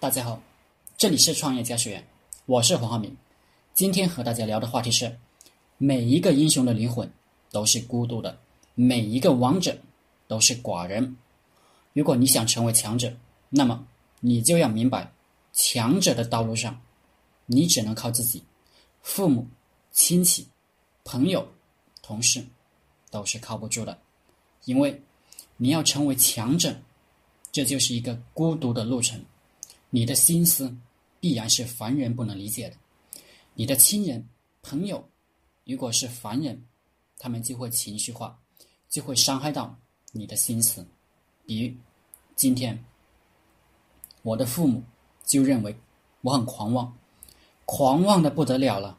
大家好，这里是创业家学院，我是黄浩明。今天和大家聊的话题是：每一个英雄的灵魂都是孤独的，每一个王者都是寡人。如果你想成为强者，那么你就要明白，强者的道路上，你只能靠自己。父母、亲戚、朋友、同事都是靠不住的，因为你要成为强者，这就是一个孤独的路程。你的心思必然是凡人不能理解的。你的亲人、朋友，如果是凡人，他们就会情绪化，就会伤害到你的心思。比如，今天我的父母就认为我很狂妄，狂妄的不得了了，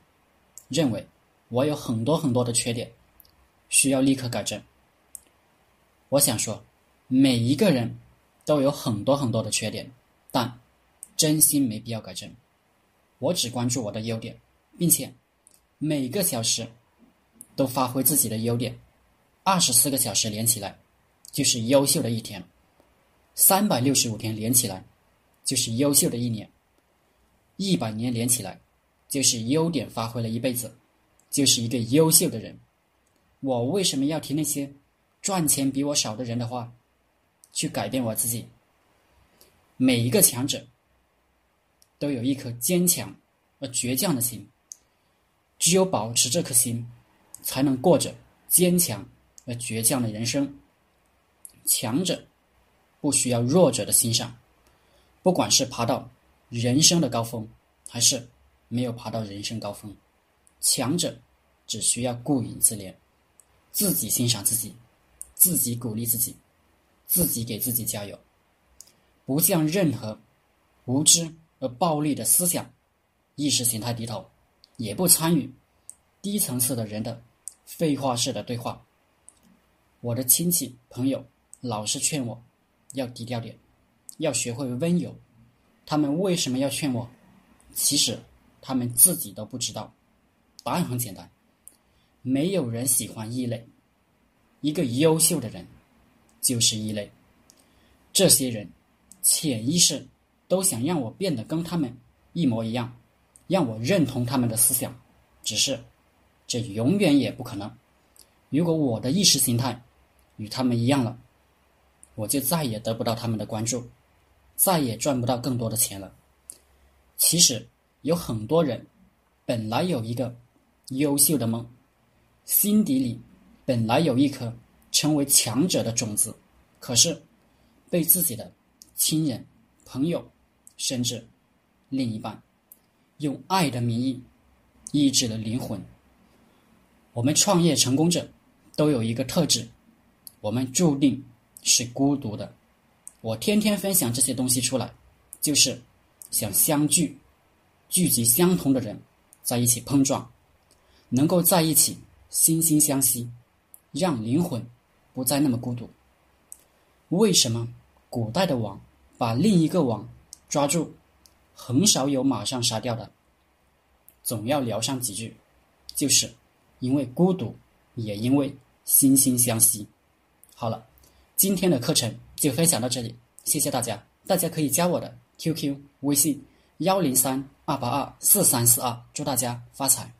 认为我有很多很多的缺点，需要立刻改正。我想说，每一个人都有很多很多的缺点，但。真心没必要改正，我只关注我的优点，并且每个小时都发挥自己的优点，二十四个小时连起来就是优秀的一天，三百六十五天连起来就是优秀的一年，一百年连起来就是优点发挥了一辈子，就是一个优秀的人。我为什么要听那些赚钱比我少的人的话，去改变我自己？每一个强者。都有一颗坚强而倔强的心，只有保持这颗心，才能过着坚强而倔强的人生。强者不需要弱者的欣赏，不管是爬到人生的高峰，还是没有爬到人生高峰，强者只需要顾影自怜，自己欣赏自己，自己鼓励自己，自己给自己加油，不向任何无知。而暴力的思想、意识形态低头，也不参与低层次的人的废话式的对话。我的亲戚朋友老是劝我要低调点，要学会温柔。他们为什么要劝我？其实他们自己都不知道。答案很简单：没有人喜欢异类。一个优秀的人就是异类。这些人潜意识。都想让我变得跟他们一模一样，让我认同他们的思想，只是这永远也不可能。如果我的意识形态与他们一样了，我就再也得不到他们的关注，再也赚不到更多的钱了。其实有很多人本来有一个优秀的梦，心底里本来有一颗成为强者的种子，可是被自己的亲人、朋友。甚至，另一半用爱的名义抑制了灵魂。我们创业成功者都有一个特质，我们注定是孤独的。我天天分享这些东西出来，就是想相聚，聚集相同的人在一起碰撞，能够在一起惺惺相惜，让灵魂不再那么孤独。为什么古代的王把另一个王？抓住，很少有马上杀掉的，总要聊上几句，就是因为孤独，也因为惺惺相惜。好了，今天的课程就分享到这里，谢谢大家。大家可以加我的 QQ 微信幺零三二八二四三四二，祝大家发财。